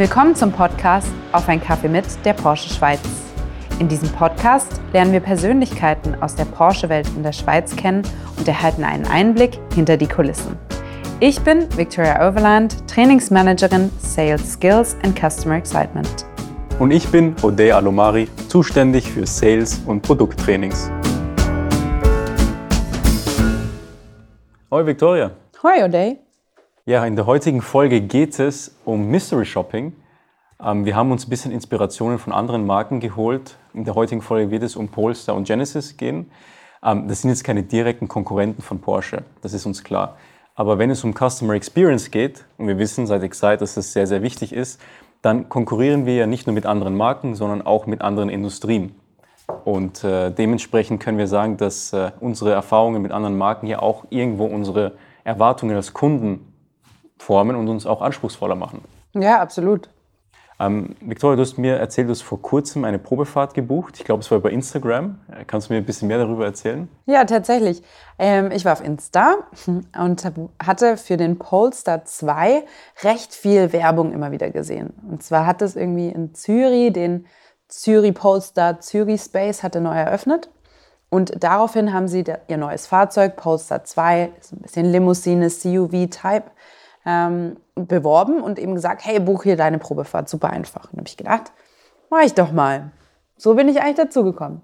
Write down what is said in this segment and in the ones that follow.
Willkommen zum Podcast Auf ein Kaffee mit der Porsche Schweiz. In diesem Podcast lernen wir Persönlichkeiten aus der Porsche-Welt in der Schweiz kennen und erhalten einen Einblick hinter die Kulissen. Ich bin Victoria Overland, Trainingsmanagerin Sales Skills and Customer Excitement. Und ich bin Odey Alomari, zuständig für Sales und Produkttrainings. Hoi Victoria. Hoi Odey. Ja, in der heutigen Folge geht es um Mystery Shopping. Ähm, wir haben uns ein bisschen Inspirationen von anderen Marken geholt. In der heutigen Folge wird es um Polestar und Genesis gehen. Ähm, das sind jetzt keine direkten Konkurrenten von Porsche, das ist uns klar. Aber wenn es um Customer Experience geht, und wir wissen seit Excite, dass das sehr, sehr wichtig ist, dann konkurrieren wir ja nicht nur mit anderen Marken, sondern auch mit anderen Industrien. Und äh, dementsprechend können wir sagen, dass äh, unsere Erfahrungen mit anderen Marken ja auch irgendwo unsere Erwartungen als Kunden formen und uns auch anspruchsvoller machen. Ja, absolut. Ähm, Victoria, du hast mir erzählt, du hast vor kurzem eine Probefahrt gebucht. Ich glaube, es war über Instagram. Kannst du mir ein bisschen mehr darüber erzählen? Ja, tatsächlich. Ähm, ich war auf Insta und hatte für den Polestar 2 recht viel Werbung immer wieder gesehen. Und zwar hat es irgendwie in Zürich den Zürich Polestar Zürich Space hatte neu eröffnet. Und daraufhin haben sie ihr neues Fahrzeug, Polestar 2, ist ein bisschen Limousine, CUV-Type, ähm, beworben und eben gesagt, hey, buch hier deine Probefahrt, super einfach. Und habe ich gedacht, mach ich doch mal. So bin ich eigentlich dazugekommen.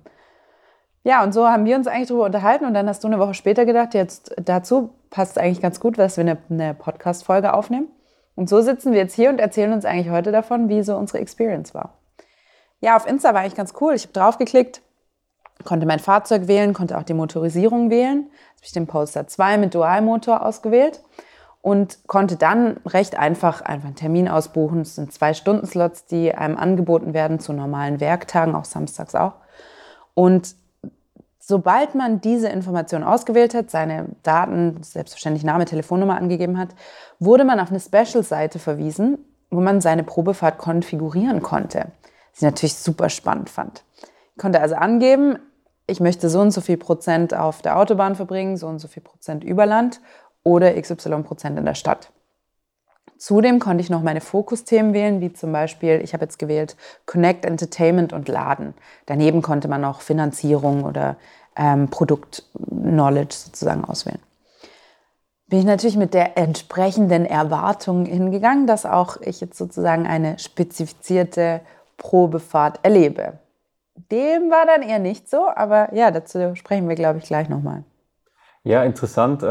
Ja, und so haben wir uns eigentlich darüber unterhalten und dann hast du eine Woche später gedacht, jetzt dazu passt eigentlich ganz gut, dass wir eine, eine Podcast-Folge aufnehmen. Und so sitzen wir jetzt hier und erzählen uns eigentlich heute davon, wie so unsere Experience war. Ja, auf Insta war eigentlich ganz cool. Ich habe draufgeklickt, konnte mein Fahrzeug wählen, konnte auch die Motorisierung wählen. Jetzt habe ich den Polestar 2 mit Dualmotor ausgewählt und konnte dann recht einfach einfach einen Termin ausbuchen. Es sind zwei Stunden-Slots, die einem angeboten werden zu normalen Werktagen, auch samstags auch. Und sobald man diese Information ausgewählt hat, seine Daten, selbstverständlich Name, Telefonnummer angegeben hat, wurde man auf eine Special-Seite verwiesen, wo man seine Probefahrt konfigurieren konnte. Was ich natürlich super spannend fand. Ich konnte also angeben, ich möchte so und so viel Prozent auf der Autobahn verbringen, so und so viel Prozent über Land oder XY Prozent in der Stadt. Zudem konnte ich noch meine Fokusthemen wählen, wie zum Beispiel, ich habe jetzt gewählt Connect, Entertainment und Laden. Daneben konnte man auch Finanzierung oder ähm, Produkt-Knowledge sozusagen auswählen. Bin ich natürlich mit der entsprechenden Erwartung hingegangen, dass auch ich jetzt sozusagen eine spezifizierte Probefahrt erlebe. Dem war dann eher nicht so, aber ja, dazu sprechen wir, glaube ich, gleich nochmal. Ja, interessant.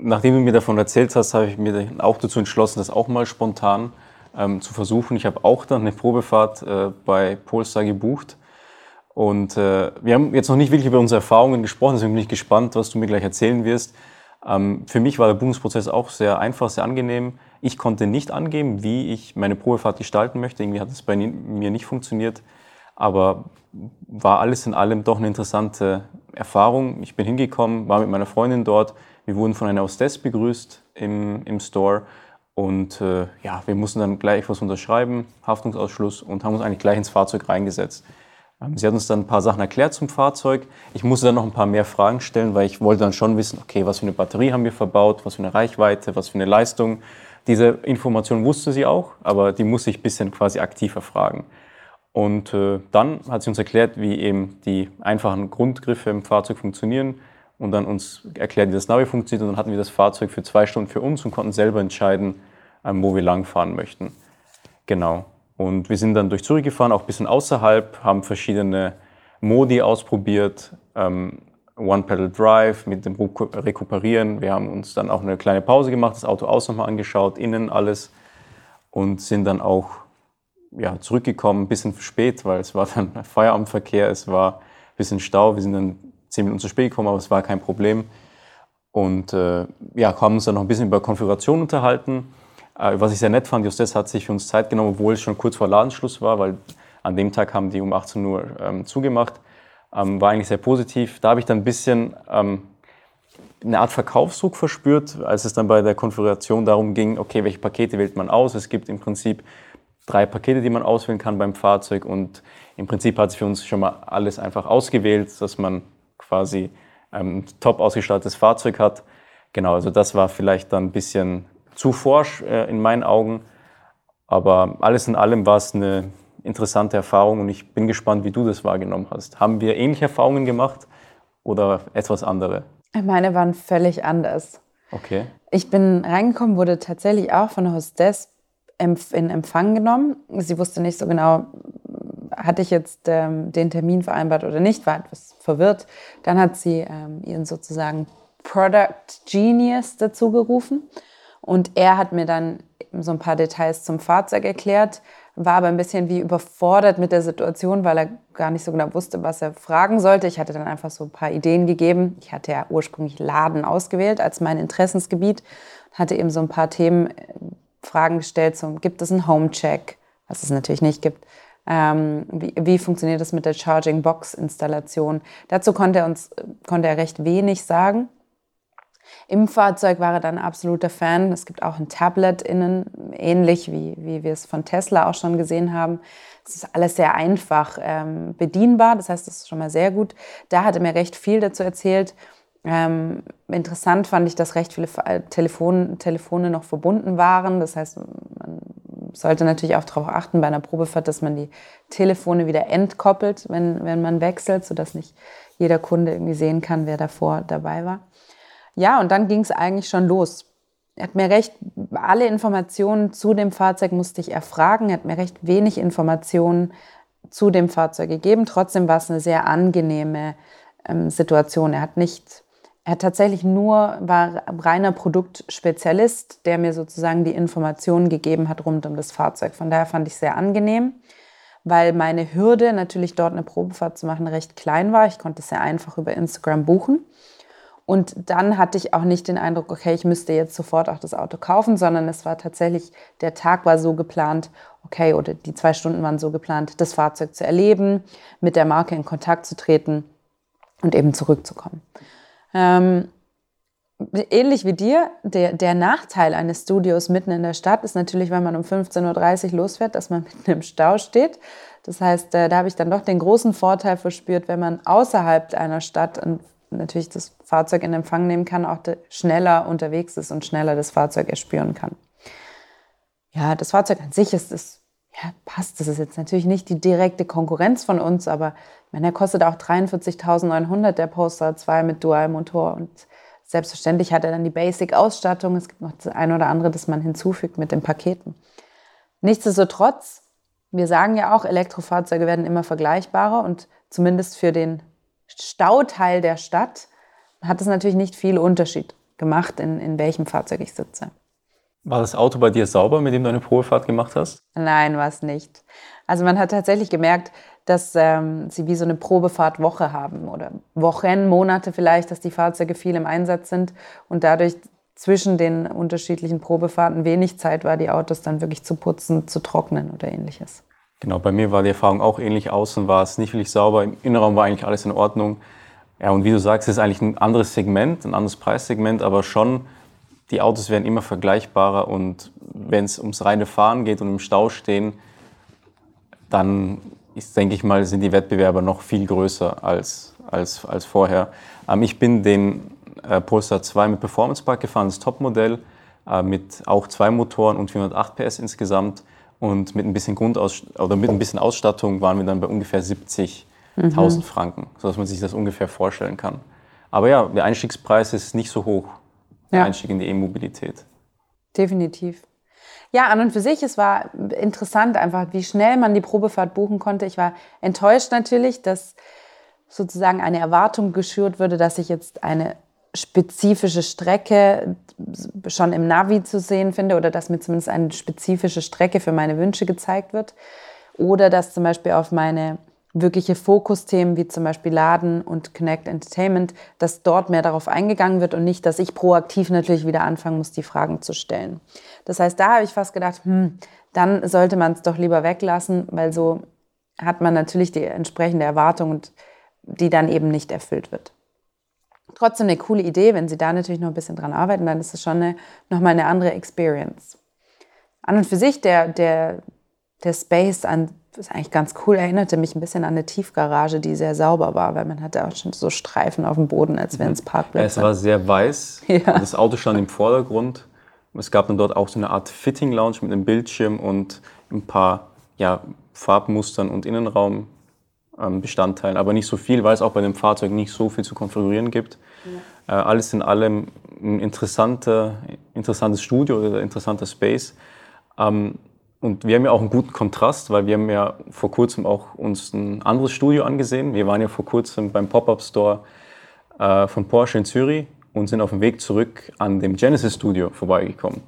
Nachdem du mir davon erzählt hast, habe ich mir auch dazu entschlossen, das auch mal spontan ähm, zu versuchen. Ich habe auch dann eine Probefahrt äh, bei Polestar gebucht. Und äh, wir haben jetzt noch nicht wirklich über unsere Erfahrungen gesprochen, deswegen bin ich gespannt, was du mir gleich erzählen wirst. Ähm, für mich war der Buchungsprozess auch sehr einfach, sehr angenehm. Ich konnte nicht angeben, wie ich meine Probefahrt gestalten möchte. Irgendwie hat es bei mir nicht funktioniert. Aber war alles in allem doch eine interessante Erfahrung. Ich bin hingekommen, war mit meiner Freundin dort. Wir wurden von einer Hostess begrüßt im, im Store und äh, ja, wir mussten dann gleich was unterschreiben, Haftungsausschluss und haben uns eigentlich gleich ins Fahrzeug reingesetzt. Ähm, sie hat uns dann ein paar Sachen erklärt zum Fahrzeug. Ich musste dann noch ein paar mehr Fragen stellen, weil ich wollte dann schon wissen, okay, was für eine Batterie haben wir verbaut, was für eine Reichweite, was für eine Leistung. Diese Information wusste sie auch, aber die musste ich ein bisschen quasi aktiver fragen. Und äh, dann hat sie uns erklärt, wie eben die einfachen Grundgriffe im Fahrzeug funktionieren, und dann uns erklärt, wie das Navi funktioniert. Und dann hatten wir das Fahrzeug für zwei Stunden für uns und konnten selber entscheiden, ähm, wo wir langfahren möchten. Genau. Und wir sind dann durch Zürich gefahren, auch ein bisschen außerhalb, haben verschiedene Modi ausprobiert. Ähm, One-Pedal Drive mit dem Rekuperieren. Wir haben uns dann auch eine kleine Pause gemacht, das Auto außen nochmal angeschaut, innen alles und sind dann auch ja, zurückgekommen, ein bisschen spät, weil es war dann Feierabendverkehr, es war ein bisschen Stau. Wir sind dann zehn Minuten zu spät gekommen, aber es war kein Problem. Und äh, ja, haben uns dann noch ein bisschen über Konfiguration unterhalten. Äh, was ich sehr nett fand, Justus hat sich für uns Zeit genommen, obwohl es schon kurz vor Ladenschluss war, weil an dem Tag haben die um 18 Uhr ähm, zugemacht. Ähm, war eigentlich sehr positiv. Da habe ich dann ein bisschen ähm, eine Art Verkaufsdruck verspürt, als es dann bei der Konfiguration darum ging, okay, welche Pakete wählt man aus? Es gibt im Prinzip drei Pakete, die man auswählen kann beim Fahrzeug und im Prinzip hat sich für uns schon mal alles einfach ausgewählt, dass man quasi ähm, ein top ausgestattetes Fahrzeug hat. Genau, also das war vielleicht dann ein bisschen zu forsch äh, in meinen Augen. Aber alles in allem war es eine interessante Erfahrung und ich bin gespannt, wie du das wahrgenommen hast. Haben wir ähnliche Erfahrungen gemacht oder etwas andere? Meine waren völlig anders. Okay. Ich bin reingekommen, wurde tatsächlich auch von der Hostess in Empfang genommen. Sie wusste nicht so genau, hatte ich jetzt ähm, den Termin vereinbart oder nicht, war etwas verwirrt. Dann hat sie ähm, ihren sozusagen Product Genius dazu gerufen und er hat mir dann so ein paar Details zum Fahrzeug erklärt, war aber ein bisschen wie überfordert mit der Situation, weil er gar nicht so genau wusste, was er fragen sollte. Ich hatte dann einfach so ein paar Ideen gegeben. Ich hatte ja ursprünglich Laden ausgewählt als mein Interessensgebiet, hatte eben so ein paar Themen, äh, Fragen gestellt zum, gibt es einen Home-Check, was es natürlich nicht gibt. Ähm, wie, wie, funktioniert das mit der Charging Box Installation? Dazu konnte er uns konnte er recht wenig sagen. Im Fahrzeug war er dann absoluter Fan. Es gibt auch ein Tablet innen, ähnlich wie, wie wir es von Tesla auch schon gesehen haben. Es ist alles sehr einfach ähm, bedienbar, das heißt, das ist schon mal sehr gut. Da hat er mir recht viel dazu erzählt. Ähm, interessant fand ich, dass recht viele Telefon, Telefone noch verbunden waren. Das heißt, man sollte natürlich auch darauf achten bei einer Probefahrt, dass man die Telefone wieder entkoppelt, wenn, wenn man wechselt, sodass nicht jeder Kunde irgendwie sehen kann, wer davor dabei war. Ja, und dann ging es eigentlich schon los. Er hat mir recht, alle Informationen zu dem Fahrzeug musste ich erfragen. Er hat mir recht wenig Informationen zu dem Fahrzeug gegeben. Trotzdem war es eine sehr angenehme ähm, Situation. Er hat nicht, er tatsächlich nur, war reiner Produktspezialist, der mir sozusagen die Informationen gegeben hat rund um das Fahrzeug. Von daher fand ich es sehr angenehm, weil meine Hürde, natürlich dort eine Probefahrt zu machen, recht klein war. Ich konnte es sehr einfach über Instagram buchen. Und dann hatte ich auch nicht den Eindruck, okay, ich müsste jetzt sofort auch das Auto kaufen, sondern es war tatsächlich, der Tag war so geplant, okay, oder die zwei Stunden waren so geplant, das Fahrzeug zu erleben, mit der Marke in Kontakt zu treten und eben zurückzukommen. Ähm, ähnlich wie dir, der, der Nachteil eines Studios mitten in der Stadt ist natürlich, wenn man um 15.30 Uhr losfährt, dass man mitten im Stau steht. Das heißt, äh, da habe ich dann doch den großen Vorteil verspürt, wenn man außerhalb einer Stadt natürlich das Fahrzeug in Empfang nehmen kann, auch schneller unterwegs ist und schneller das Fahrzeug erspüren kann. Ja, das Fahrzeug an sich ist, ist ja, passt. Das ist jetzt natürlich nicht die direkte Konkurrenz von uns, aber ich meine, der kostet auch 43.900, der Poster 2 mit Dualmotor und selbstverständlich hat er dann die Basic-Ausstattung. Es gibt noch das ein oder andere, das man hinzufügt mit den Paketen. Nichtsdestotrotz, wir sagen ja auch, Elektrofahrzeuge werden immer vergleichbarer und zumindest für den Stauteil der Stadt hat es natürlich nicht viel Unterschied gemacht, in, in welchem Fahrzeug ich sitze. War das Auto bei dir sauber, mit dem du eine Probefahrt gemacht hast? Nein, war es nicht. Also man hat tatsächlich gemerkt, dass ähm, sie wie so eine Probefahrtwoche haben oder Wochen, Monate vielleicht, dass die Fahrzeuge viel im Einsatz sind und dadurch zwischen den unterschiedlichen Probefahrten wenig Zeit war, die Autos dann wirklich zu putzen, zu trocknen oder ähnliches. Genau, bei mir war die Erfahrung auch ähnlich. Außen war es nicht wirklich sauber, im Innenraum war eigentlich alles in Ordnung. Ja, und wie du sagst, es ist eigentlich ein anderes Segment, ein anderes Preissegment, aber schon, die Autos werden immer vergleichbarer und wenn es ums reine Fahren geht und im Stau stehen, dann ist, denke ich mal, sind die Wettbewerber noch viel größer als, als, als vorher. Ähm, ich bin den äh, Polestar 2 mit Performance Pack gefahren, das Topmodell, äh, mit auch zwei Motoren und 408 PS insgesamt. Und mit ein bisschen Grundaus oder mit ein bisschen Ausstattung waren wir dann bei ungefähr 70.000 mhm. Franken, sodass man sich das ungefähr vorstellen kann. Aber ja, der Einstiegspreis ist nicht so hoch, ja. Einstieg in die E-Mobilität. Definitiv. Ja, an und für sich, es war interessant einfach, wie schnell man die Probefahrt buchen konnte. Ich war enttäuscht natürlich, dass sozusagen eine Erwartung geschürt würde, dass ich jetzt eine spezifische Strecke schon im Navi zu sehen finde oder dass mir zumindest eine spezifische Strecke für meine Wünsche gezeigt wird. Oder dass zum Beispiel auf meine wirkliche Fokusthemen wie zum Beispiel Laden und Connect Entertainment, dass dort mehr darauf eingegangen wird und nicht, dass ich proaktiv natürlich wieder anfangen muss, die Fragen zu stellen. Das heißt, da habe ich fast gedacht, hm, dann sollte man es doch lieber weglassen, weil so hat man natürlich die entsprechende Erwartung, die dann eben nicht erfüllt wird trotzdem eine coole Idee. Wenn Sie da natürlich noch ein bisschen dran arbeiten, dann ist es schon eine, nochmal eine andere Experience. An und für sich, der, der, der Space an, ist eigentlich ganz cool, erinnerte mich ein bisschen an eine Tiefgarage, die sehr sauber war, weil man hatte auch schon so Streifen auf dem Boden, als wären es mhm. Parkplätze. Es war sehr weiß. Ja. Das Auto stand im Vordergrund. Es gab dann dort auch so eine Art Fitting Lounge mit einem Bildschirm und ein paar ja, Farbmustern und Innenraumbestandteilen, ähm, aber nicht so viel, weil es auch bei dem Fahrzeug nicht so viel zu konfigurieren gibt. Ja. Äh, alles in allem ein interessanter, interessantes Studio oder interessanter Space. Und wir haben ja auch einen guten Kontrast, weil wir haben ja vor kurzem auch uns ein anderes Studio angesehen. Wir waren ja vor kurzem beim Pop-Up Store äh, von Porsche in Zürich und sind auf dem Weg zurück an dem Genesis Studio vorbeigekommen.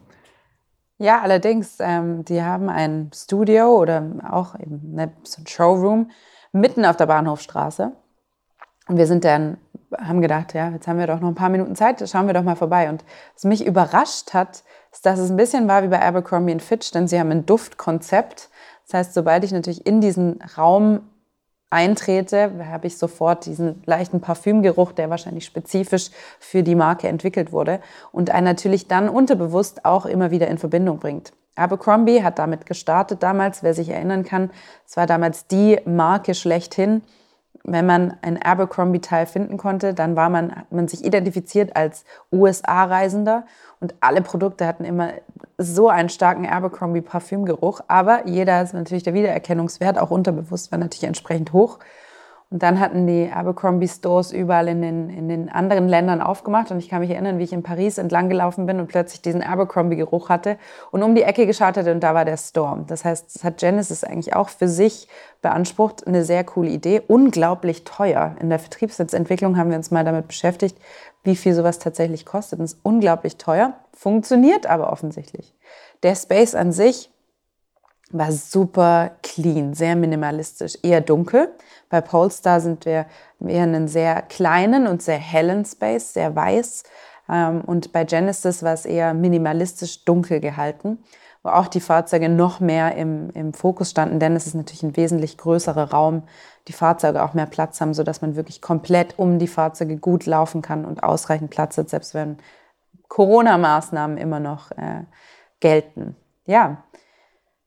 Ja, allerdings, ähm, die haben ein Studio oder auch eben ne, so ein Showroom mitten auf der Bahnhofstraße. Und wir sind dann, haben gedacht, ja, jetzt haben wir doch noch ein paar Minuten Zeit, schauen wir doch mal vorbei. Und was mich überrascht hat, ist, dass es ein bisschen war wie bei Abercrombie Fitch, denn sie haben ein Duftkonzept. Das heißt, sobald ich natürlich in diesen Raum eintrete, habe ich sofort diesen leichten Parfümgeruch, der wahrscheinlich spezifisch für die Marke entwickelt wurde und einen natürlich dann unterbewusst auch immer wieder in Verbindung bringt. Abercrombie hat damit gestartet damals, wer sich erinnern kann. Es war damals die Marke schlechthin. Wenn man ein Abercrombie-Teil finden konnte, dann war man, hat man sich identifiziert als USA-Reisender und alle Produkte hatten immer so einen starken Abercrombie-Parfümgeruch. Aber jeder ist natürlich der Wiedererkennungswert, auch unterbewusst, war natürlich entsprechend hoch. Und dann hatten die Abercrombie Stores überall in den, in den anderen Ländern aufgemacht. Und ich kann mich erinnern, wie ich in Paris entlang gelaufen bin und plötzlich diesen Abercrombie-Geruch hatte und um die Ecke geschaut hatte und da war der Storm. Das heißt, das hat Genesis eigentlich auch für sich beansprucht. Eine sehr coole Idee. Unglaublich teuer. In der Vertriebsnetzentwicklung haben wir uns mal damit beschäftigt, wie viel sowas tatsächlich kostet. Und es ist unglaublich teuer. Funktioniert aber offensichtlich. Der Space an sich war super clean, sehr minimalistisch, eher dunkel. Bei Polestar sind wir eher einen sehr kleinen und sehr hellen Space, sehr weiß. Ähm, und bei Genesis war es eher minimalistisch dunkel gehalten, wo auch die Fahrzeuge noch mehr im, im Fokus standen, denn es ist natürlich ein wesentlich größerer Raum, die Fahrzeuge auch mehr Platz haben, sodass man wirklich komplett um die Fahrzeuge gut laufen kann und ausreichend Platz hat, selbst wenn Corona-Maßnahmen immer noch äh, gelten. Ja,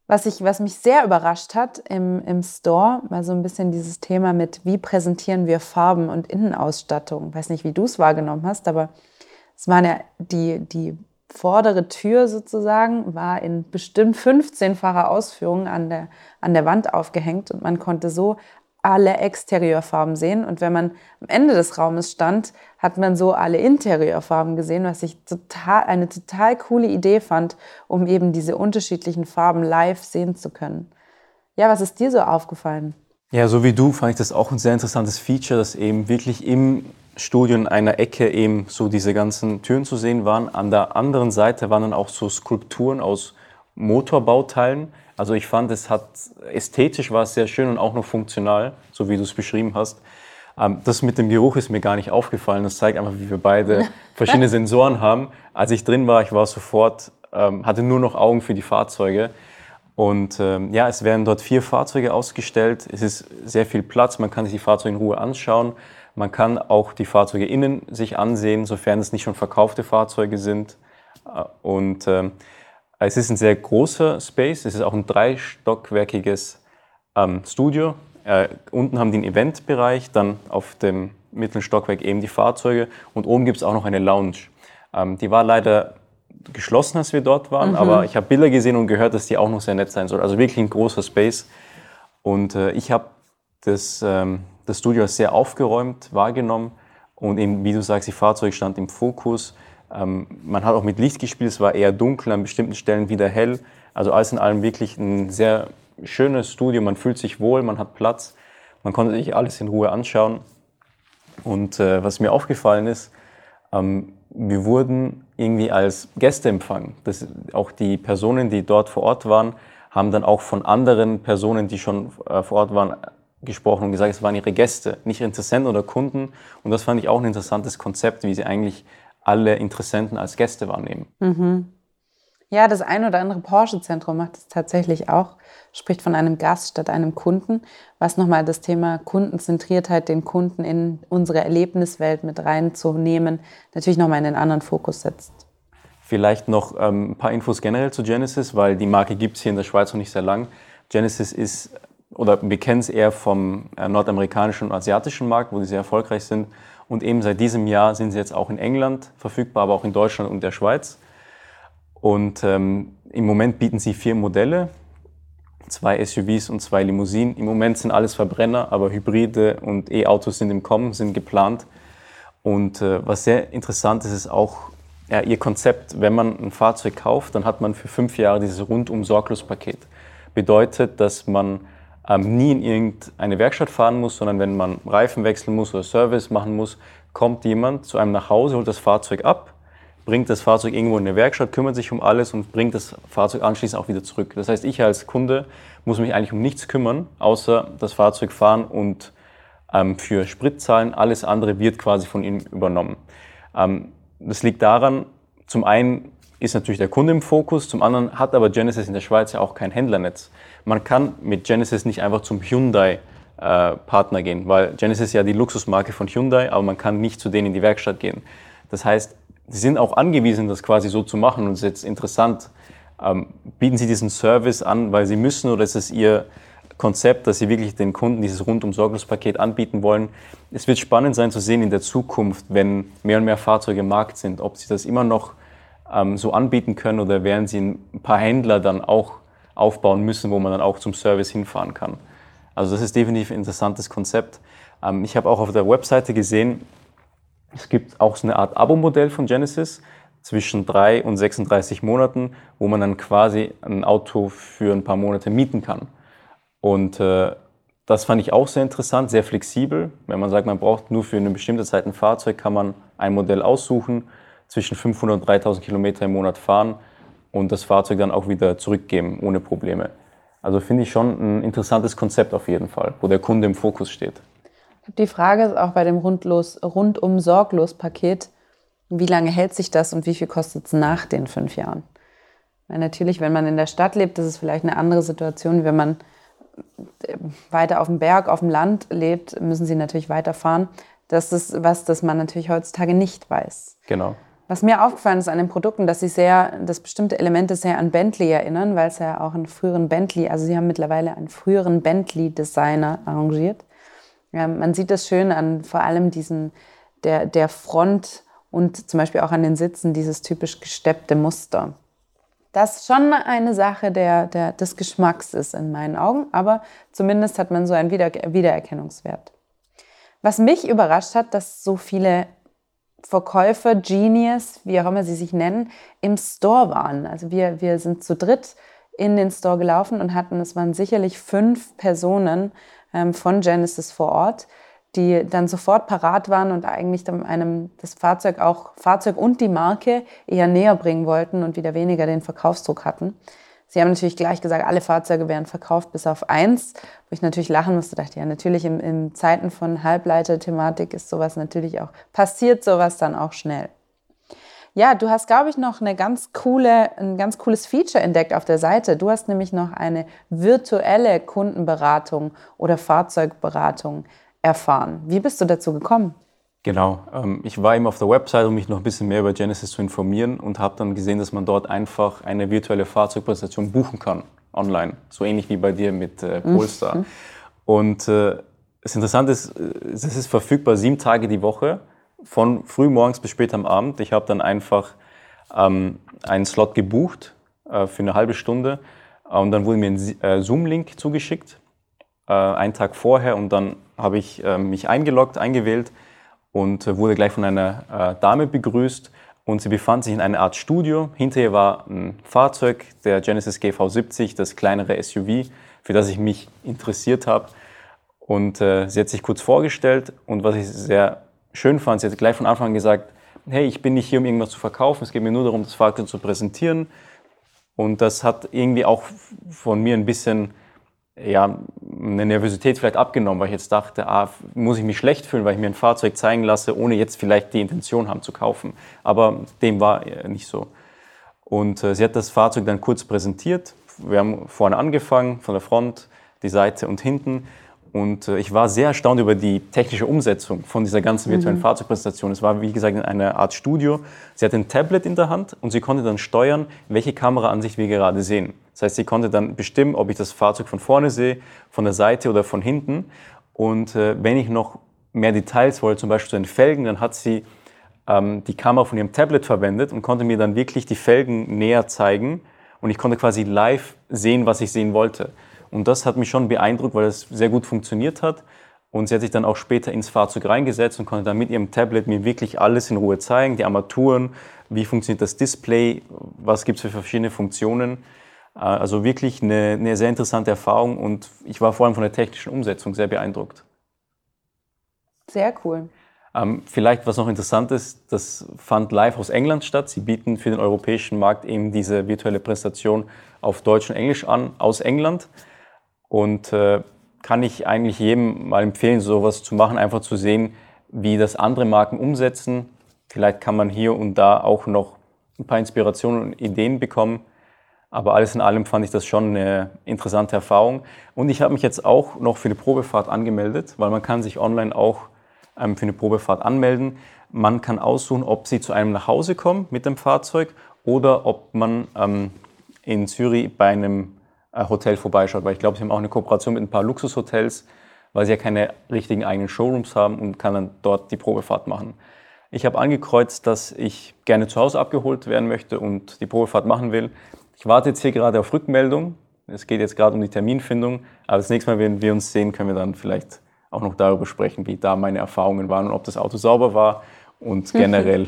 was, ich, was mich sehr überrascht hat im, im Store, war so ein bisschen dieses Thema mit, wie präsentieren wir Farben und Innenausstattung. Ich weiß nicht, wie du es wahrgenommen hast, aber es waren ja die, die vordere Tür sozusagen, war in bestimmt 15-facher Ausführung an der, an der Wand aufgehängt und man konnte so alle Exteriorfarben sehen. Und wenn man am Ende des Raumes stand, hat man so alle Interiorfarben gesehen, was ich total, eine total coole Idee fand, um eben diese unterschiedlichen Farben live sehen zu können. Ja, was ist dir so aufgefallen? Ja, so wie du fand ich das auch ein sehr interessantes Feature, dass eben wirklich im Studio in einer Ecke eben so diese ganzen Türen zu sehen waren. An der anderen Seite waren dann auch so Skulpturen aus Motorbauteilen, also ich fand, es hat ästhetisch war es sehr schön und auch noch funktional, so wie du es beschrieben hast. Ähm, das mit dem Geruch ist mir gar nicht aufgefallen. Das zeigt einfach, wie wir beide verschiedene Sensoren haben. Als ich drin war, ich war sofort, ähm, hatte nur noch Augen für die Fahrzeuge. Und ähm, ja, es werden dort vier Fahrzeuge ausgestellt. Es ist sehr viel Platz. Man kann sich die Fahrzeuge in Ruhe anschauen. Man kann auch die Fahrzeuge innen sich ansehen, sofern es nicht schon verkaufte Fahrzeuge sind. Äh, und es ist ein sehr großer Space, es ist auch ein dreistockwerkiges ähm, Studio. Äh, unten haben die einen Eventbereich, dann auf dem mittleren Stockwerk eben die Fahrzeuge und oben gibt es auch noch eine Lounge. Ähm, die war leider geschlossen, als wir dort waren, mhm. aber ich habe Bilder gesehen und gehört, dass die auch noch sehr nett sein soll. Also wirklich ein großer Space. Und äh, ich habe das, ähm, das Studio als sehr aufgeräumt wahrgenommen und eben, wie du sagst, die Fahrzeuge stand im Fokus. Ähm, man hat auch mit Licht gespielt, es war eher dunkel, an bestimmten Stellen wieder hell. Also alles in allem wirklich ein sehr schönes Studio. Man fühlt sich wohl, man hat Platz, man konnte sich alles in Ruhe anschauen. Und äh, was mir aufgefallen ist, ähm, wir wurden irgendwie als Gäste empfangen. Das, auch die Personen, die dort vor Ort waren, haben dann auch von anderen Personen, die schon äh, vor Ort waren, gesprochen und gesagt, es waren ihre Gäste, nicht Interessenten oder Kunden. Und das fand ich auch ein interessantes Konzept, wie sie eigentlich alle Interessenten als Gäste wahrnehmen. Mhm. Ja, das ein oder andere Porsche-Zentrum macht es tatsächlich auch, spricht von einem Gast statt einem Kunden, was nochmal das Thema Kundenzentriertheit, den Kunden in unsere Erlebniswelt mit reinzunehmen, natürlich nochmal in den anderen Fokus setzt. Vielleicht noch ähm, ein paar Infos generell zu Genesis, weil die Marke gibt es hier in der Schweiz noch nicht sehr lang. Genesis ist, oder wir kennen es eher vom äh, nordamerikanischen und asiatischen Markt, wo sie sehr erfolgreich sind. Und eben seit diesem Jahr sind sie jetzt auch in England verfügbar, aber auch in Deutschland und der Schweiz. Und ähm, im Moment bieten sie vier Modelle, zwei SUVs und zwei Limousinen. Im Moment sind alles Verbrenner, aber Hybride und E-Autos sind im Kommen, sind geplant. Und äh, was sehr interessant ist, ist auch ja, ihr Konzept. Wenn man ein Fahrzeug kauft, dann hat man für fünf Jahre dieses rundum sorglos Paket. Bedeutet, dass man ähm, nie in irgendeine Werkstatt fahren muss, sondern wenn man Reifen wechseln muss oder Service machen muss, kommt jemand zu einem nach Hause, holt das Fahrzeug ab, bringt das Fahrzeug irgendwo in eine Werkstatt, kümmert sich um alles und bringt das Fahrzeug anschließend auch wieder zurück. Das heißt, ich als Kunde muss mich eigentlich um nichts kümmern, außer das Fahrzeug fahren und ähm, für Sprit zahlen. Alles andere wird quasi von ihm übernommen. Ähm, das liegt daran, zum einen ist natürlich der Kunde im Fokus, zum anderen hat aber Genesis in der Schweiz ja auch kein Händlernetz. Man kann mit Genesis nicht einfach zum Hyundai äh, Partner gehen, weil Genesis ja die Luxusmarke von Hyundai, aber man kann nicht zu denen in die Werkstatt gehen. Das heißt, sie sind auch angewiesen, das quasi so zu machen und es ist jetzt interessant, ähm, bieten sie diesen Service an, weil sie müssen oder ist es ihr Konzept, dass sie wirklich den Kunden dieses rundum sorglos anbieten wollen. Es wird spannend sein zu sehen in der Zukunft, wenn mehr und mehr Fahrzeuge im Markt sind, ob sie das immer noch ähm, so anbieten können oder werden sie ein paar Händler dann auch aufbauen müssen, wo man dann auch zum Service hinfahren kann. Also das ist definitiv ein interessantes Konzept. Ähm, ich habe auch auf der Webseite gesehen, es gibt auch so eine Art Abo-Modell von Genesis zwischen drei und 36 Monaten, wo man dann quasi ein Auto für ein paar Monate mieten kann. Und äh, das fand ich auch sehr interessant, sehr flexibel. Wenn man sagt, man braucht nur für eine bestimmte Zeit ein Fahrzeug, kann man ein Modell aussuchen, zwischen 500 und 3000 Kilometer im Monat fahren und das Fahrzeug dann auch wieder zurückgeben, ohne Probleme. Also finde ich schon ein interessantes Konzept auf jeden Fall, wo der Kunde im Fokus steht. Die Frage ist auch bei dem Rundlos, rundum sorglos Paket, wie lange hält sich das und wie viel kostet es nach den fünf Jahren? Weil natürlich, wenn man in der Stadt lebt, ist es vielleicht eine andere Situation, wenn man weiter auf dem Berg, auf dem Land lebt, müssen sie natürlich weiterfahren. Das ist was, das man natürlich heutzutage nicht weiß. Genau. Was mir aufgefallen ist an den Produkten, dass sie sehr, dass bestimmte Elemente sehr an Bentley erinnern, weil es ja auch einen früheren Bentley, also sie haben mittlerweile einen früheren Bentley-Designer arrangiert. Ja, man sieht das schön an vor allem diesen, der, der Front und zum Beispiel auch an den Sitzen, dieses typisch gesteppte Muster das schon eine Sache der, der, des Geschmacks ist in meinen Augen, aber zumindest hat man so einen Wieder Wiedererkennungswert. Was mich überrascht hat, dass so viele Verkäufer, Genius, wie auch immer sie sich nennen, im Store waren. Also wir, wir sind zu dritt in den Store gelaufen und hatten, es waren sicherlich fünf Personen ähm, von Genesis vor Ort, die dann sofort parat waren und eigentlich einem das Fahrzeug auch Fahrzeug und die Marke eher näher bringen wollten und wieder weniger den Verkaufsdruck hatten. Sie haben natürlich gleich gesagt, alle Fahrzeuge wären verkauft bis auf eins, wo ich natürlich lachen musste, dachte ja, natürlich in, in Zeiten von Halbleiter-Thematik ist sowas natürlich auch, passiert sowas dann auch schnell. Ja, du hast, glaube ich, noch eine ganz coole, ein ganz cooles Feature entdeckt auf der Seite. Du hast nämlich noch eine virtuelle Kundenberatung oder Fahrzeugberatung erfahren. Wie bist du dazu gekommen? Genau, ähm, ich war eben auf der Website, um mich noch ein bisschen mehr über Genesis zu informieren und habe dann gesehen, dass man dort einfach eine virtuelle Fahrzeugpräsentation buchen kann, online. So ähnlich wie bei dir mit äh, Polestar. Mhm. Und äh, das Interessante ist, äh, es ist verfügbar sieben Tage die Woche, von früh morgens bis spät am Abend. Ich habe dann einfach ähm, einen Slot gebucht äh, für eine halbe Stunde und dann wurde mir ein äh, Zoom-Link zugeschickt, äh, einen Tag vorher und dann habe ich äh, mich eingeloggt, eingewählt und äh, wurde gleich von einer äh, Dame begrüßt. Und sie befand sich in einer Art Studio. Hinter ihr war ein Fahrzeug, der Genesis GV70, das kleinere SUV, für das ich mich interessiert habe. Und äh, sie hat sich kurz vorgestellt und was ich sehr schön fand, sie hat gleich von Anfang an gesagt, hey, ich bin nicht hier, um irgendwas zu verkaufen, es geht mir nur darum, das Fahrzeug zu präsentieren. Und das hat irgendwie auch von mir ein bisschen ja, eine Nervosität vielleicht abgenommen, weil ich jetzt dachte, ah, muss ich mich schlecht fühlen, weil ich mir ein Fahrzeug zeigen lasse, ohne jetzt vielleicht die Intention haben zu kaufen. Aber dem war nicht so. Und äh, sie hat das Fahrzeug dann kurz präsentiert. Wir haben vorne angefangen, von der Front, die Seite und hinten. Und äh, ich war sehr erstaunt über die technische Umsetzung von dieser ganzen virtuellen mhm. Fahrzeugpräsentation. Es war, wie gesagt, in einer Art Studio. Sie hatte ein Tablet in der Hand und sie konnte dann steuern, welche Kameraansicht wir gerade sehen. Das heißt, sie konnte dann bestimmen, ob ich das Fahrzeug von vorne sehe, von der Seite oder von hinten. Und äh, wenn ich noch mehr Details wollte, zum Beispiel zu den Felgen, dann hat sie ähm, die Kamera von ihrem Tablet verwendet und konnte mir dann wirklich die Felgen näher zeigen und ich konnte quasi live sehen, was ich sehen wollte. Und das hat mich schon beeindruckt, weil es sehr gut funktioniert hat. Und sie hat sich dann auch später ins Fahrzeug reingesetzt und konnte dann mit ihrem Tablet mir wirklich alles in Ruhe zeigen, die Armaturen, wie funktioniert das Display, was gibt es für verschiedene Funktionen. Äh, also wirklich eine, eine sehr interessante Erfahrung und ich war vor allem von der technischen Umsetzung sehr beeindruckt. Sehr cool. Ähm, vielleicht was noch interessant ist, das fand live aus England statt. Sie bieten für den europäischen Markt eben diese virtuelle Präsentation auf Deutsch und Englisch an aus England. Und äh, kann ich eigentlich jedem mal empfehlen, sowas zu machen, einfach zu sehen, wie das andere Marken umsetzen. Vielleicht kann man hier und da auch noch ein paar Inspirationen und Ideen bekommen. Aber alles in allem fand ich das schon eine interessante Erfahrung. Und ich habe mich jetzt auch noch für eine Probefahrt angemeldet, weil man kann sich online auch ähm, für eine Probefahrt anmelden. Man kann aussuchen, ob Sie zu einem nach Hause kommen mit dem Fahrzeug oder ob man ähm, in Zürich bei einem Hotel vorbeischaut. Weil ich glaube, Sie haben auch eine Kooperation mit ein paar Luxushotels, weil Sie ja keine richtigen eigenen Showrooms haben und kann dann dort die Probefahrt machen. Ich habe angekreuzt, dass ich gerne zu Hause abgeholt werden möchte und die Probefahrt machen will. Ich warte jetzt hier gerade auf Rückmeldung. Es geht jetzt gerade um die Terminfindung. Aber das nächste Mal, wenn wir uns sehen, können wir dann vielleicht auch noch darüber sprechen, wie da meine Erfahrungen waren und ob das Auto sauber war und generell,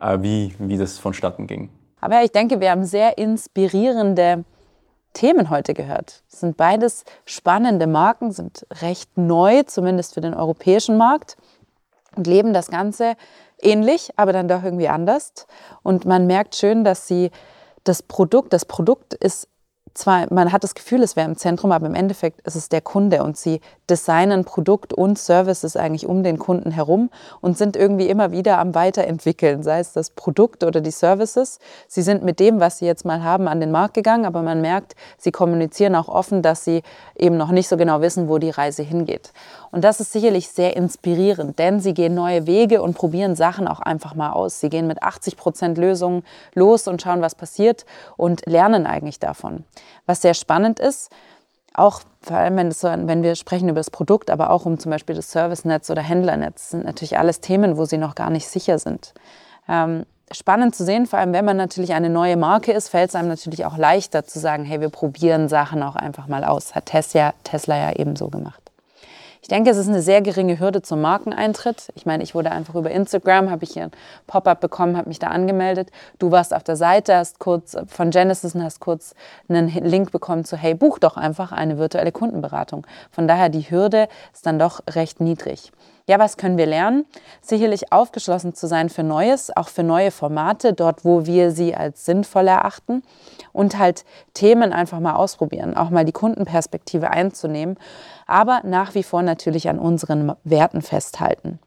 äh, wie, wie das vonstatten ging. Aber ich denke, wir haben sehr inspirierende Themen heute gehört. Es sind beides spannende Marken, sind recht neu, zumindest für den europäischen Markt und leben das Ganze ähnlich, aber dann doch irgendwie anders. Und man merkt schön, dass sie das Produkt, das Produkt ist zwar, man hat das Gefühl, es wäre im Zentrum, aber im Endeffekt ist es der Kunde und sie designen Produkt und Services eigentlich um den Kunden herum und sind irgendwie immer wieder am Weiterentwickeln, sei es das Produkt oder die Services. Sie sind mit dem, was sie jetzt mal haben, an den Markt gegangen, aber man merkt, sie kommunizieren auch offen, dass sie eben noch nicht so genau wissen, wo die Reise hingeht. Und das ist sicherlich sehr inspirierend, denn sie gehen neue Wege und probieren Sachen auch einfach mal aus. Sie gehen mit 80 Prozent Lösungen los und schauen, was passiert und lernen eigentlich davon. Was sehr spannend ist, auch vor allem, wenn, so, wenn, wir sprechen über das Produkt, aber auch um zum Beispiel das Servicenetz oder Händlernetz, sind natürlich alles Themen, wo sie noch gar nicht sicher sind. Ähm, spannend zu sehen, vor allem wenn man natürlich eine neue Marke ist, fällt es einem natürlich auch leichter zu sagen, hey, wir probieren Sachen auch einfach mal aus. Hat Tesla, Tesla ja ebenso gemacht. Ich denke, es ist eine sehr geringe Hürde zum Markeneintritt. Ich meine, ich wurde einfach über Instagram, habe ich hier ein Pop-up bekommen, habe mich da angemeldet. Du warst auf der Seite, hast kurz von Genesis und hast kurz einen Link bekommen zu, hey, buch doch einfach eine virtuelle Kundenberatung. Von daher, die Hürde ist dann doch recht niedrig. Ja, was können wir lernen? Sicherlich aufgeschlossen zu sein für Neues, auch für neue Formate, dort, wo wir sie als sinnvoll erachten. Und halt Themen einfach mal ausprobieren, auch mal die Kundenperspektive einzunehmen, aber nach wie vor natürlich an unseren Werten festhalten.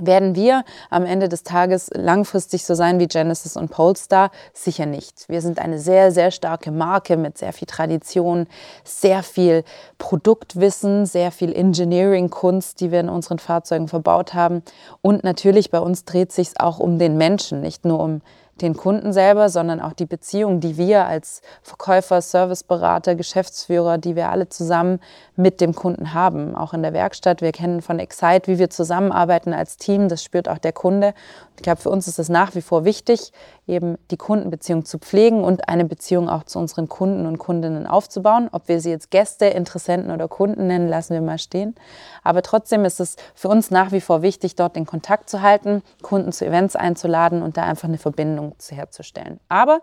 Werden wir am Ende des Tages langfristig so sein wie Genesis und Polestar? Sicher nicht. Wir sind eine sehr, sehr starke Marke mit sehr viel Tradition, sehr viel Produktwissen, sehr viel Engineering-Kunst, die wir in unseren Fahrzeugen verbaut haben. Und natürlich bei uns dreht sich es auch um den Menschen, nicht nur um den Kunden selber, sondern auch die Beziehung, die wir als Verkäufer, Serviceberater, Geschäftsführer, die wir alle zusammen mit dem Kunden haben. Auch in der Werkstatt. Wir kennen von Excite, wie wir zusammenarbeiten als Team. Das spürt auch der Kunde. Ich glaube, für uns ist es nach wie vor wichtig, eben die Kundenbeziehung zu pflegen und eine Beziehung auch zu unseren Kunden und Kundinnen aufzubauen. Ob wir sie jetzt Gäste, Interessenten oder Kunden nennen, lassen wir mal stehen. Aber trotzdem ist es für uns nach wie vor wichtig, dort den Kontakt zu halten, Kunden zu Events einzuladen und da einfach eine Verbindung herzustellen. Aber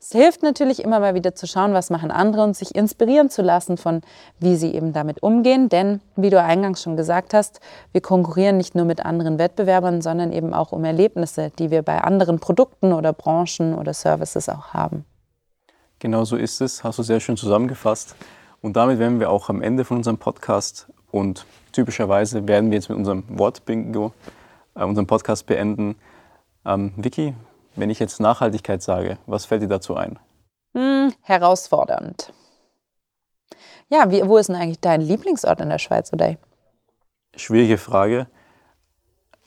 es hilft natürlich immer mal wieder zu schauen, was machen andere und sich inspirieren zu lassen von, wie sie eben damit umgehen. Denn, wie du eingangs schon gesagt hast, wir konkurrieren nicht nur mit anderen Wettbewerbern, sondern eben auch um Erlebnisse, die wir bei anderen Produkten oder Branchen oder Services auch haben. Genau so ist es, hast du sehr schön zusammengefasst. Und damit wären wir auch am Ende von unserem Podcast. Und typischerweise werden wir jetzt mit unserem Wortbingo äh, unseren Podcast beenden. Ähm, Vicky, wenn ich jetzt Nachhaltigkeit sage, was fällt dir dazu ein? Hm, herausfordernd. Ja, wie, wo ist denn eigentlich dein Lieblingsort in der Schweiz, oder? Schwierige Frage.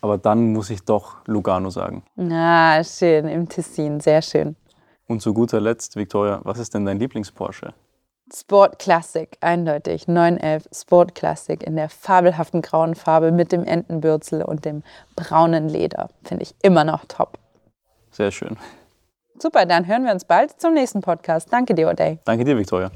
Aber dann muss ich doch Lugano sagen. Ah, schön, im Tessin, sehr schön. Und zu guter Letzt, Victoria, was ist denn dein Lieblings-Porsche? Sport Classic, eindeutig. 911 Sport Classic in der fabelhaften grauen Farbe mit dem Entenbürzel und dem braunen Leder. Finde ich immer noch top. Sehr schön. Super, dann hören wir uns bald zum nächsten Podcast. Danke dir, O'Day. Danke dir, Victoria.